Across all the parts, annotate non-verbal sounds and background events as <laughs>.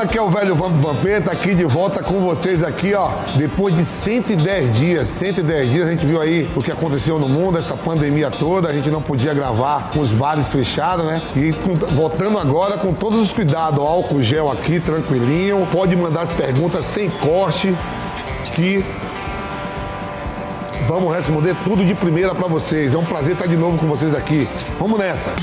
moçada, aqui é o velho Vamp Vampeta, aqui de volta com vocês aqui, ó. Depois de 110 dias, 110 dias, a gente viu aí o que aconteceu no mundo, essa pandemia toda, a gente não podia gravar com os bares fechados, né? E com, voltando agora com todos os cuidados, álcool gel aqui, tranquilinho. Pode mandar as perguntas sem corte, que vamos responder tudo de primeira para vocês. É um prazer estar de novo com vocês aqui. Vamos nessa.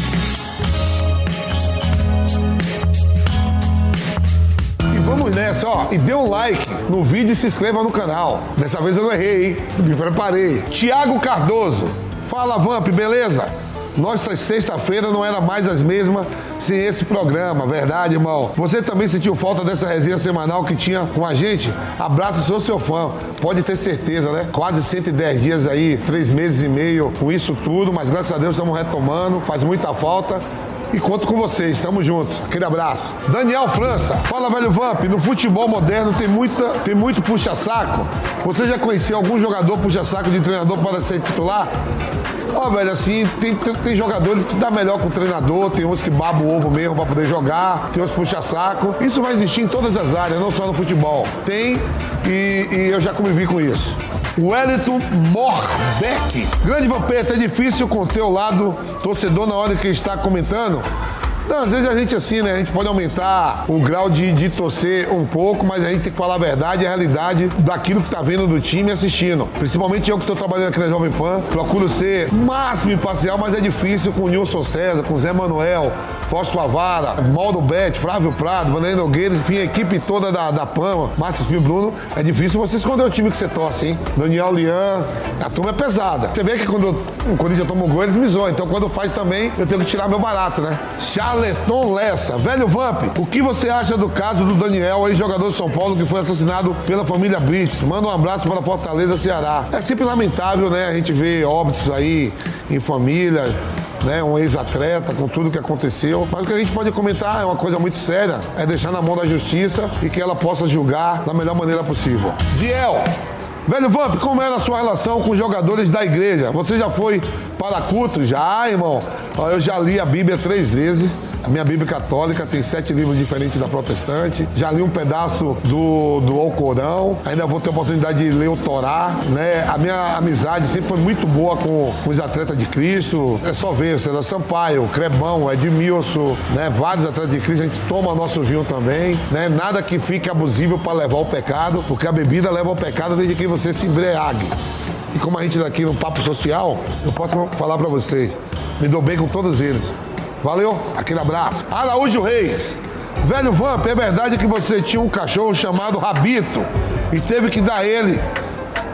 Vamos nessa, ó. E dê um like no vídeo e se inscreva no canal. Dessa vez eu não errei, hein? Me preparei. Tiago Cardoso. Fala, Vamp, beleza? Nossa sexta-feira não era mais as mesmas sem esse programa, verdade, irmão? Você também sentiu falta dessa resenha semanal que tinha com a gente? Abraço, sou seu fã. Pode ter certeza, né? Quase 110 dias aí, três meses e meio com isso tudo, mas graças a Deus estamos retomando, faz muita falta e conto com vocês. Tamo junto. Aquele abraço. Daniel França. Fala, velho Vamp. No futebol moderno tem, muita, tem muito puxa-saco. Você já conheceu algum jogador puxa-saco de treinador para ser titular? Ó, oh, velho, assim, tem, tem, tem, jogadores que dá melhor com o treinador, tem uns que babam o ovo mesmo para poder jogar, tem uns puxa-saco. Isso vai existir em todas as áreas, não só no futebol. Tem e, e eu já convivi com isso. Wellington Morbeck. Grande Vampeta, é difícil conter o lado torcedor na hora que está comentando. 友。Não, às vezes a gente assim, né? A gente pode aumentar o grau de, de torcer um pouco, mas a gente tem que falar a verdade e a realidade daquilo que tá vendo do time assistindo. Principalmente eu que estou trabalhando aqui na Jovem Pan, procuro ser máximo imparcial, mas é difícil com o Nilson César, com o Zé Manuel, Fausto Avara, Maldo Bet, Flávio Prado, Vanderlei Nogueira, enfim, a equipe toda da, da PAN, Márcio Espinho Bruno, é difícil você esconder o time que você torce, hein? Daniel Lian, a turma é pesada. Você vê que quando o Corinthians toma o gol, eles me zoam. Então quando faz também, eu tenho que tirar meu barato, né? Charleton Lessa. Velho Vamp, o que você acha do caso do Daniel, ex-jogador de São Paulo, que foi assassinado pela família Blitz? Manda um abraço para Fortaleza, Ceará. É sempre lamentável, né? A gente vê óbitos aí em família, né, um ex-atleta, com tudo que aconteceu. Mas o que a gente pode comentar é uma coisa muito séria, é deixar na mão da justiça e que ela possa julgar da melhor maneira possível. Ziel, Velho Vamp, como era a sua relação com os jogadores da igreja? Você já foi para culto? Já, irmão. Eu já li a Bíblia três vezes. A minha Bíblia católica tem sete livros diferentes da protestante. Já li um pedaço do, do Alcorão. Ainda vou ter a oportunidade de ler o Torá. Né? A minha amizade sempre foi muito boa com, com os atletas de Cristo. É só ver, César Sampaio, Crebão, Edmilson, né? vários atletas de Cristo. A gente toma nosso vinho também. Né? Nada que fique abusivo para levar o pecado, porque a bebida leva ao pecado desde que você se embriague. E como a gente daqui no Papo Social, eu posso falar para vocês, me dou bem com todos eles. Valeu, aquele abraço. Araújo Reis. Velho Vamp, é verdade que você tinha um cachorro chamado Rabito e teve que dar ele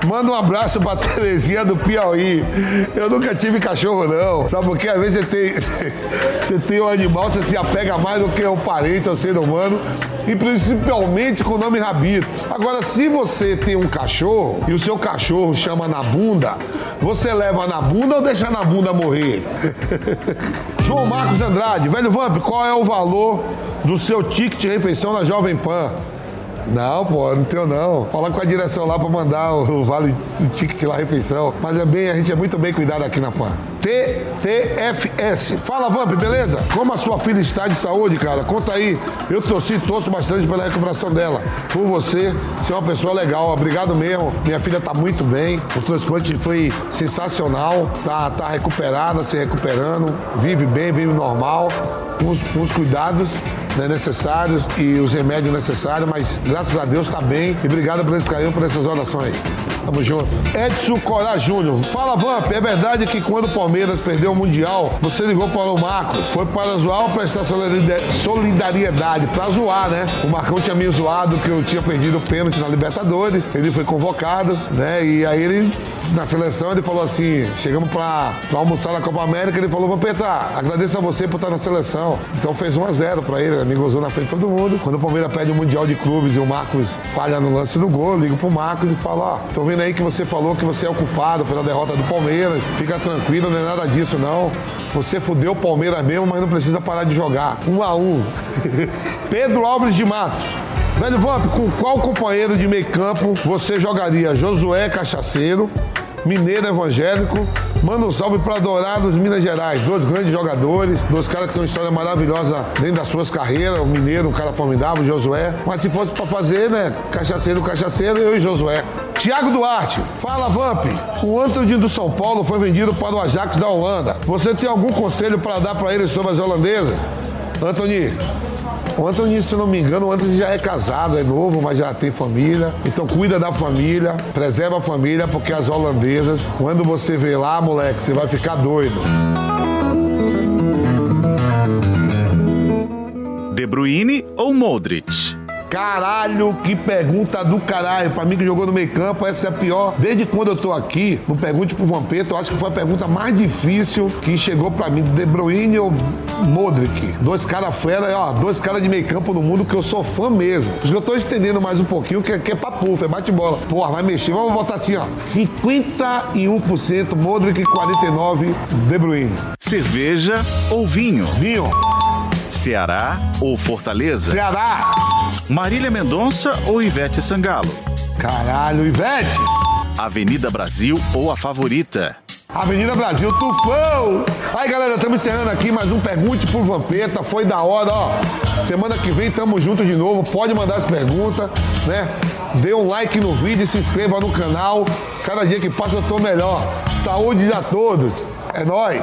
Manda um abraço pra Terezinha do Piauí. Eu nunca tive cachorro, não. Sabe por quê? Às vezes você tem, <laughs> você tem um animal, você se apega mais do que um parente ou ser humano. E principalmente com o nome Rabito. Agora, se você tem um cachorro e o seu cachorro chama na bunda, você leva na bunda ou deixa na bunda morrer? <laughs> João Marcos Andrade, velho Vamp, qual é o valor do seu ticket de refeição na Jovem Pan? Não, pô, não tenho não. Falar com a direção lá pra mandar o, vale, o ticket lá, a refeição. Mas é bem, a gente é muito bem cuidado aqui na PAN. TTFS. Fala, Vamp, beleza? Como a sua filha está de saúde, cara? Conta aí. Eu torci, torço bastante pela recuperação dela. Por você, você é uma pessoa legal. Obrigado mesmo. Minha filha tá muito bem. O transplante foi sensacional. Tá, tá recuperada, se recuperando. Vive bem, vive normal. Com os, com os cuidados né, necessários e os remédios necessários, mas graças a Deus está bem. E obrigado por esse carinho, por essas orações. Tamo junto. Edson Corá Júnior. Fala, Vamp, é verdade que quando o Palmeiras perdeu o Mundial, você ligou para o Marcos. Foi para zoar ou prestar solidariedade? Para zoar, né? O Marcão tinha me zoado que eu tinha perdido o pênalti na Libertadores. Ele foi convocado, né? E aí ele na seleção, ele falou assim: chegamos pra, almoçar na Copa América, ele falou: Vampeta, agradeço a você por estar na seleção. Então fez 1 a 0 pra ele, me gozou na frente de todo mundo. Quando o Palmeiras pede o Mundial de Clubes e o Marcos falha no lance do gol, eu ligo pro Marcos e falo: Ó, tô vendo aí que você falou que você é o culpado pela derrota do Palmeiras. Fica tranquilo, não é nada disso, não. Você fudeu o Palmeiras mesmo, mas não precisa parar de jogar. Um a um. <laughs> Pedro Alves de Matos. Velho Vamp, com qual companheiro de meio campo você jogaria? Josué Cachaceiro, Mineiro Evangélico Manda um salve para Dourados, Minas Gerais. Dois grandes jogadores, dois caras que têm uma história maravilhosa dentro das suas carreiras. O Mineiro, um cara formidável, o Josué. Mas se fosse para fazer, né? Cachaceiro, cachaceiro, eu e Josué. Tiago Duarte, fala Vamp. O Anthony do São Paulo foi vendido para o Ajax da Holanda. Você tem algum conselho para dar para ele sobre as holandesas? Anthony, o Anthony, se não me engano, o Anthony já é casado, é novo, mas já tem família. Então cuida da família, preserva a família, porque as holandesas, quando você vê lá, moleque, você vai ficar doido. De Bruyne ou Modric? Caralho, que pergunta do caralho. Pra mim que jogou no meio campo, essa é a pior. Desde quando eu tô aqui, no Pergunte pro Vampeta, eu acho que foi a pergunta mais difícil que chegou pra mim. De Bruyne ou Modric? Dois caras fera, ó, dois caras de meio campo no mundo que eu sou fã mesmo. Por isso que eu tô estendendo mais um pouquinho, que, que é pra pufa, é bate-bola. Porra, vai mexer. Vamos botar assim, ó. 51% Modric e 49% De Bruyne. Cerveja ou vinho? Vinho. Ceará ou Fortaleza? Ceará. Marília Mendonça ou Ivete Sangalo? Caralho, Ivete. Avenida Brasil ou a favorita? Avenida Brasil, tufão! Aí, galera, estamos encerrando aqui mais um Pergunte pro Vampeta. Foi da hora, ó. Semana que vem tamo junto de novo. Pode mandar as perguntas, né? Dê um like no vídeo e se inscreva no canal. Cada dia que passa eu tô melhor. Saúde a todos. É nóis!